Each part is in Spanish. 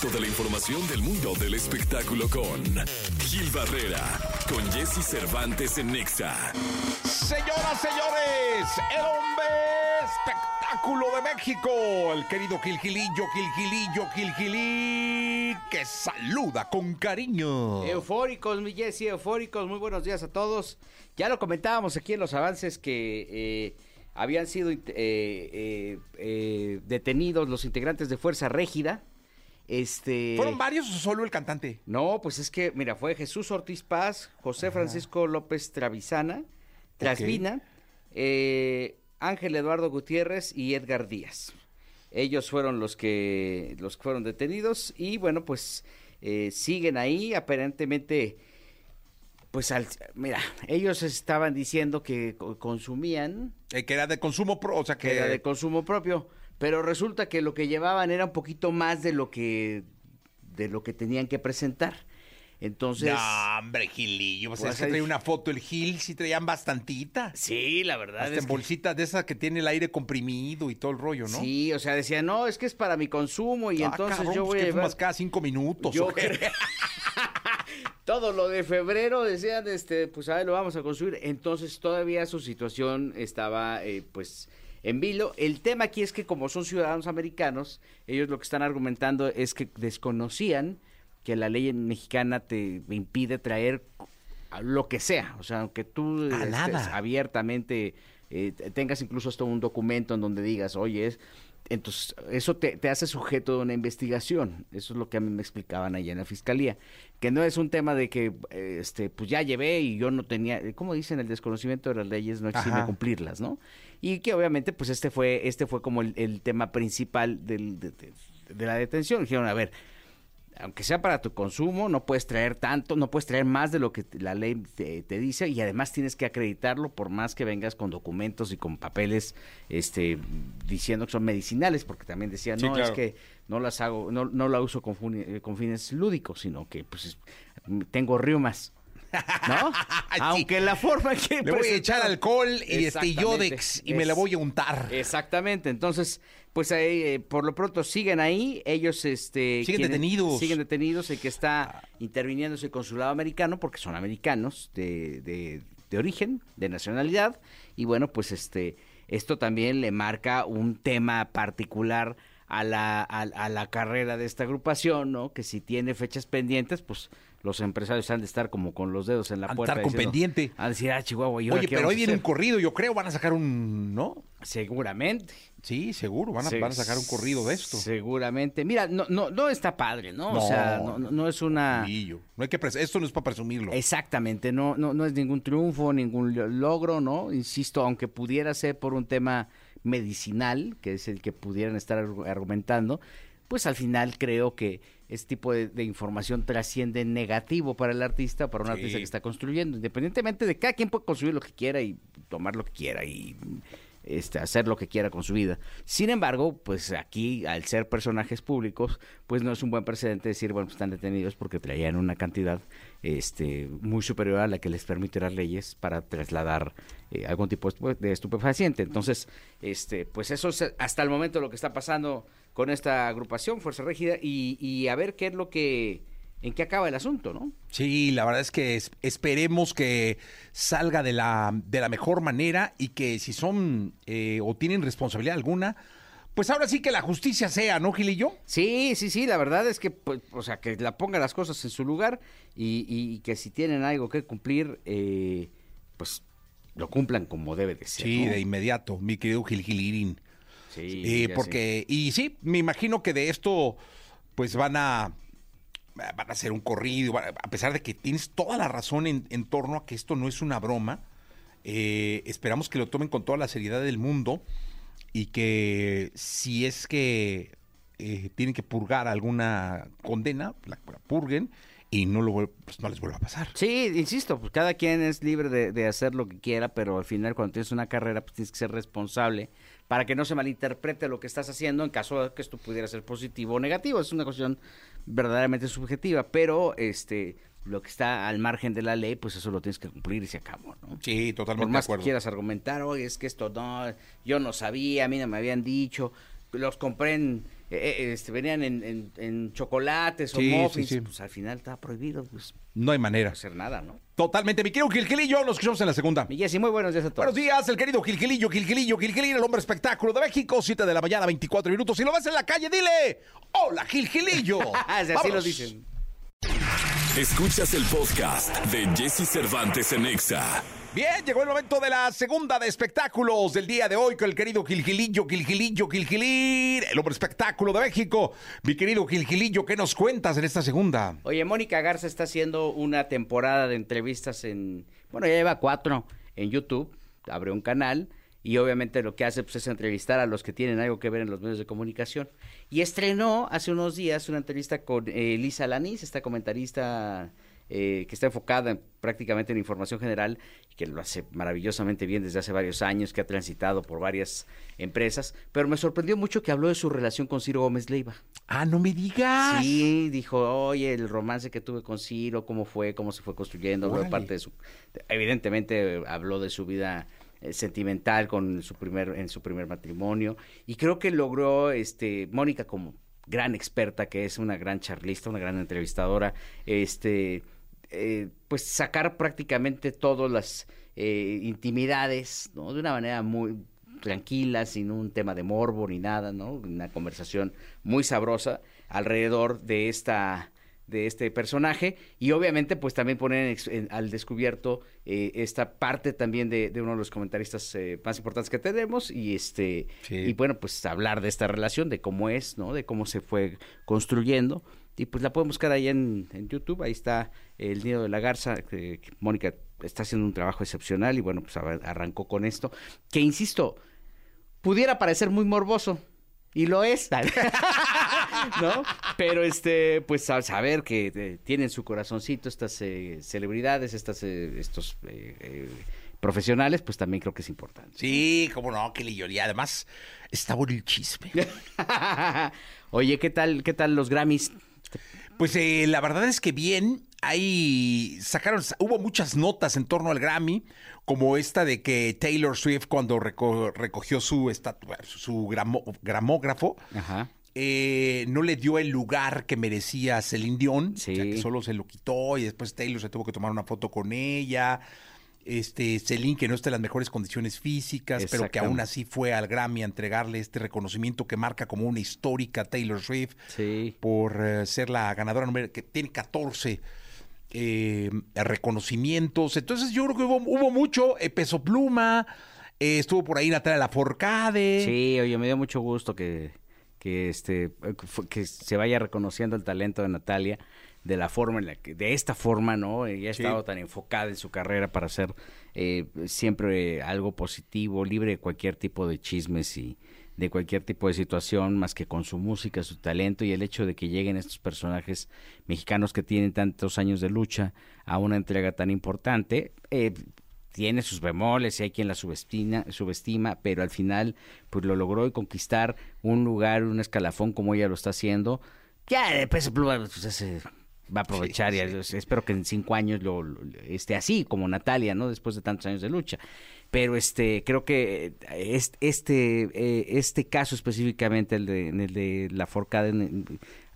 De la información del mundo del espectáculo con Gil Barrera, con Jesse Cervantes en Nexa. Señoras, señores, el hombre espectáculo de México, el querido Gilgilillo, Gilgilillo, Gilgilí, que saluda con cariño. Eufóricos, mi Jesse, eufóricos, muy buenos días a todos. Ya lo comentábamos aquí en los avances que eh, habían sido eh, eh, eh, detenidos los integrantes de Fuerza Régida. Este, ¿Fueron varios o solo el cantante? No, pues es que, mira, fue Jesús Ortiz Paz, José Francisco López Travisana, Trasvina, eh, Ángel Eduardo Gutiérrez y Edgar Díaz. Ellos fueron los que, los que fueron detenidos y bueno, pues eh, siguen ahí, aparentemente, pues al, mira, ellos estaban diciendo que co- consumían, Eh, que era de consumo, o sea que... que era de consumo propio, pero resulta que lo que llevaban era un poquito más de lo que, de lo que tenían que presentar. Entonces... No, hombre, Gilillo, pues es que una foto el Gil, sí traían bastantita. Sí, la verdad Hasta es en que- bolsitas de esas que tiene el aire comprimido y todo el rollo, ¿no? Sí, o sea, decía, no, es que es para mi consumo y Ah, entonces cabrón, yo pues, voy a que llevar fumas cada cinco minutos. Yo todo lo de febrero decían, este, pues a ver, lo vamos a construir. Entonces todavía su situación estaba, eh, pues, en vilo. El tema aquí es que como son ciudadanos americanos, ellos lo que están argumentando es que desconocían que la ley mexicana te impide traer lo que sea, o sea, aunque tú estés nada. abiertamente eh, te- tengas incluso hasta un documento en donde digas, oye, es, entonces eso te, te hace sujeto de una investigación. Eso es lo que a mí me explicaban allá en la fiscalía, que no es un tema de que, este, pues ya llevé y yo no tenía, eh, como dicen, el desconocimiento de las leyes no exime Ajá. cumplirlas, ¿no? Y que obviamente, pues este fue, este fue como el, el tema principal del, de, de- de la detención. Dijeron, a ver, aunque sea para tu consumo, no puedes traer tanto, no puedes traer más de lo que la ley te, te dice y además tienes que acreditarlo por más que vengas con documentos y con papeles este diciendo que son medicinales, porque también decían, Sí, no, claro. es que no las hago, no, no la uso con, eh, con fines lúdicos, sino que pues es- tengo riumas. ¿No? Aunque la forma que Le voy a echar alcohol y este. Yodex y me la voy a untar. Exactamente, entonces, pues ahí, eh, por lo pronto siguen ahí, ellos este Siguen detenidos. Siguen detenidos, el que está interviniendo es el consulado americano, porque son americanos de, de, de origen, de nacionalidad, y bueno, pues este, esto también le marca un tema particular a la, a, a la carrera de esta agrupación, ¿no? Que si tiene fechas pendientes, pues los empresarios han de estar como con los dedos en la Han puerta. estar con diciendo- pendiente. Han de decir, ah, Chihuahua, ¿y ahora Oye, pero hoy viene un hacer?". corrido, yo creo, van a sacar un, ¿no? Seguramente. Sí, seguro, van a, Se- van a sacar un corrido de esto. Seguramente. Mira, no, no, no está padre, ¿no? No, o sea, no, no- es una... No hay que pres- esto no es para presumirlo. Exactamente, no, no, no es ningún triunfo, ningún lo- logro, ¿no? Insisto, aunque pudiera ser por un tema medicinal, que es el que pudieran estar argu- argumentando, pues al final creo que este tipo de, de información trasciende en negativo para el artista, para un Sí. artista que está construyendo, independientemente de cada quien puede construir lo que quiera y tomar lo que quiera y este, hacer lo que quiera con su vida. Sin embargo, pues aquí, al ser personajes públicos, pues no es un buen precedente decir, bueno, pues están detenidos porque traían una cantidad este, muy superior a la que les permite las leyes para trasladar eh, algún tipo de estupe- de estupefaciente. Entonces, este, pues eso es hasta el momento lo que está pasando con esta agrupación, Fuerza Régida, y, y a ver qué es lo que, en qué acaba el asunto, ¿no? Sí, la verdad es que es- esperemos que salga de la, de la mejor manera y que si son eh, o tienen responsabilidad alguna, pues ahora sí que la justicia sea, ¿no, Gilillo? Sí, sí, sí, la verdad es que, pues, o sea, que la ponga las cosas en su lugar y, y que si tienen algo que cumplir, eh, pues lo cumplan como debe de ser. Sí, ¿no? de inmediato, mi querido Gil Gilirín. Sí, Eh, porque, y sí, me imagino que de esto, pues van a, van a hacer un corrido, a pesar de que tienes toda la razón en, torno a que esto no es una broma, eh, esperamos que lo tomen con toda la seriedad del mundo y que si es que eh, tienen que purgar alguna condena, la, purguen y no, lo, pues no les vuelva a pasar. Sí, insisto, pues cada quien es libre de, de hacer lo que quiera, pero al final cuando tienes una carrera, pues tienes que ser responsable para que no se malinterprete lo que estás haciendo en caso de que esto pudiera ser positivo o negativo. Es una cuestión verdaderamente subjetiva, pero este lo que está al margen de la ley, pues eso lo tienes que cumplir y se acabó, ¿no? Sí, totalmente Por más de que acuerdo. quieras argumentar, oye, es que esto no, yo no sabía, a mí no me habían dicho, los compré en, eh, eh, este, venían en, en- en chocolates o Sí, muffins, sí. pues al final estaba prohibido pues, No hay manera. hacer nada, ¿no? Totalmente. Mi querido Gilgilillo, nos escuchamos en la segunda. Mi Jessy, muy buenos días a todos. Buenos días, el querido Gilgilillo, Gilgilillo, Gilgilillo, el hombre espectáculo de México, 7 de la mañana, 24 minutos. Si lo ves en la calle, dile, hola Gilgilillo. Así lo dicen. Escuchas el podcast de Jesse Cervantes en Exa. Bien, llegó el momento de la segunda de espectáculos del día de hoy con el querido Gilgilillo, Gilgilillo, Gilgilir, el hombre espectáculo de México. Mi querido Gilgilillo, ¿qué nos cuentas en esta segunda? Oye, Mónica Garza está haciendo una temporada de entrevistas en, bueno, ya lleva cuatro en YouTube, abrió un canal y obviamente lo que hace pues, es entrevistar a los que tienen algo que ver en los medios de comunicación. Y estrenó hace unos días una entrevista con eh, Lisa Lanis, esta comentarista eh, que está enfocada en- prácticamente en información general y que lo hace maravillosamente bien desde hace varios años, que ha transitado por varias empresas, pero me sorprendió mucho que habló de su relación con Ciro Gómez Leiva. Ah, no me digas. Sí, dijo, oye, el romance que tuve con Ciro, cómo fue, cómo se fue construyendo, habló parte de su, evidentemente eh, habló de su vida eh, sentimental con su primer, en su primer matrimonio, y creo que logró, este, Mónica como gran experta, que es una gran charlista, una gran entrevistadora, este, eh, pues sacar prácticamente todas las eh, intimidades, ¿no? De una manera muy tranquila, sin un tema de morbo ni nada, ¿no? Una conversación muy sabrosa alrededor de esta de este personaje y obviamente pues también poner en al descubierto eh, esta parte también de, de uno de los comentaristas eh, más importantes que tenemos y este Sí. y bueno pues hablar de esta relación de cómo es no de cómo se fue construyendo y pues la pueden buscar ahí en, en YouTube ahí está el nido de la garza que, que Mónica está haciendo un trabajo excepcional y bueno pues arrancó con esto que insisto pudiera parecer muy morboso y lo es, ¿no? Pero este, pues a saber que eh, tienen su corazoncito estas eh, celebridades, estas, eh, estos eh, profesionales, pues también creo que es importante. Sí, cómo no, Gilgilillo. Y además, está bueno el chisme. Oye, ¿qué tal, qué tal los Grammys? Pues eh, la verdad es que bien, ahí sacaron, hubo muchas notas en torno al Grammy, como esta de que Taylor Swift cuando reco- recogió su, estatua, su gramo- gramógrafo, Ajá. eh, no le dio el lugar que merecía a Celine Dion, Sí. o sea, que solo se lo quitó y después Taylor se tuvo que tomar una foto con ella. Este, Celine que no está en las mejores condiciones físicas, pero que aún así fue al Grammy a entregarle este reconocimiento que marca como una histórica Taylor Swift Sí. por eh, ser la ganadora número que tiene 14 eh, reconocimientos. Entonces yo creo que hubo, hubo mucho. eh, Peso Pluma, estuvo por ahí Natalia Laforcade. Sí, oye, me dio mucho gusto que, que, este, que se vaya reconociendo el talento de Natalia de la forma en la que, de esta forma, ¿no? Ella ha Sí. estado tan enfocada en su carrera para hacer eh, siempre algo positivo, libre de cualquier tipo de chismes y de cualquier tipo de situación, más que con su música, su talento y el hecho de que lleguen estos personajes mexicanos que tienen tantos años de lucha a una entrega tan importante. eh, tiene sus bemoles y hay quien la subestima, subestima, pero al final pues lo logró y conquistar un lugar, un escalafón como ella lo está haciendo. Ya de peso pluma pues, ese va a aprovechar y es- espero que en cinco años lo, lo- esté así como Natalia, ¿no? Después de tantos años de lucha. Pero este creo que eh, es- este eh, este caso específicamente el de, el de la forcada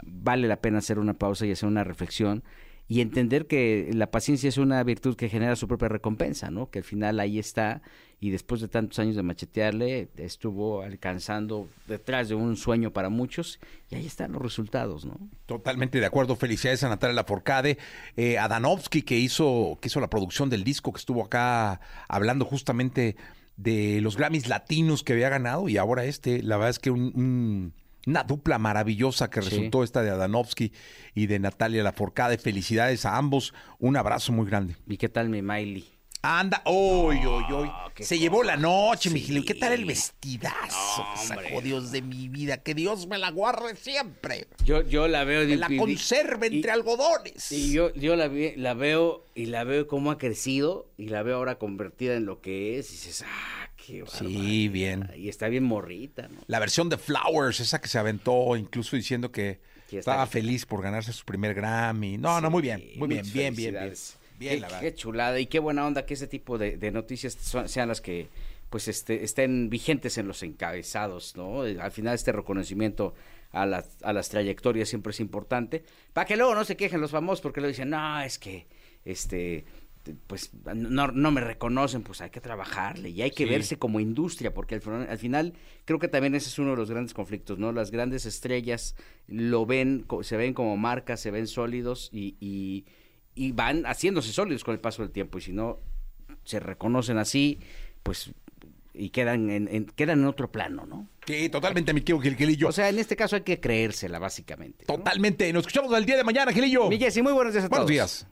vale la pena hacer una pausa y hacer una reflexión y entender que la paciencia es una virtud que genera su propia recompensa, ¿no? Que al final ahí está y después de tantos años de machetearle estuvo alcanzando detrás de un sueño para muchos y ahí están los resultados, ¿no? Totalmente de acuerdo. Felicidades a Natalia Laforcade, eh, a Danovsky que hizo, que hizo la producción del disco, que estuvo acá hablando justamente de los Grammys latinos que había ganado y ahora este, la verdad es que un- un- una dupla maravillosa que Sí. resultó esta de Adanovsky y de Natalia Laforcade. Felicidades a ambos, un abrazo muy grande. ¿Y qué tal mi Miley? Anda, hoy, hoy, hoy. qué Se llevó la noche, mi Sí. Gil. ¿Qué tal el vestidazo que sacó Dios de mi vida? Que Dios me la guarde siempre. Yo, yo la veo la conserve entre algodones. Y yo, yo la, vi- la veo y la veo cómo ha crecido y la veo ahora convertida en lo que es y dices, ah, qué Sí, barbaridad". bien. Y está bien morrita, ¿no? La versión de Flowers, esa que se aventó, incluso diciendo que estaba feliz por ganarse su primer Grammy. No, no, muy bien, muy bien, bien, bien, bien. Bien, qué, la qué verdad. chulada y qué buena onda que ese tipo de, de noticias son- sean las que pues este, estén vigentes en los encabezados, ¿no? Eh, Al final este reconocimiento a las, a las trayectorias siempre es importante. Para que luego no se quejen los famosos porque le dicen, no, es que, este, pues no, no me reconocen, pues hay que trabajarle y hay que Sí. verse como industria, porque al, final- al final creo que también ese es uno de los grandes conflictos, ¿no? Las grandes estrellas lo ven, se ven como marcas, se ven sólidos y, y, y van haciéndose sólidos con el paso del tiempo y si no se reconocen así, pues y quedan en, en- quedan en otro plano, ¿no? Sí, totalmente, mi querido Gilillo. O sea, en este caso hay que creérsela, básicamente. ¿no? totalmente. Nos escuchamos el día de mañana, Gilillo. Mi Jessy, muy buenos días a Buenos todos. días.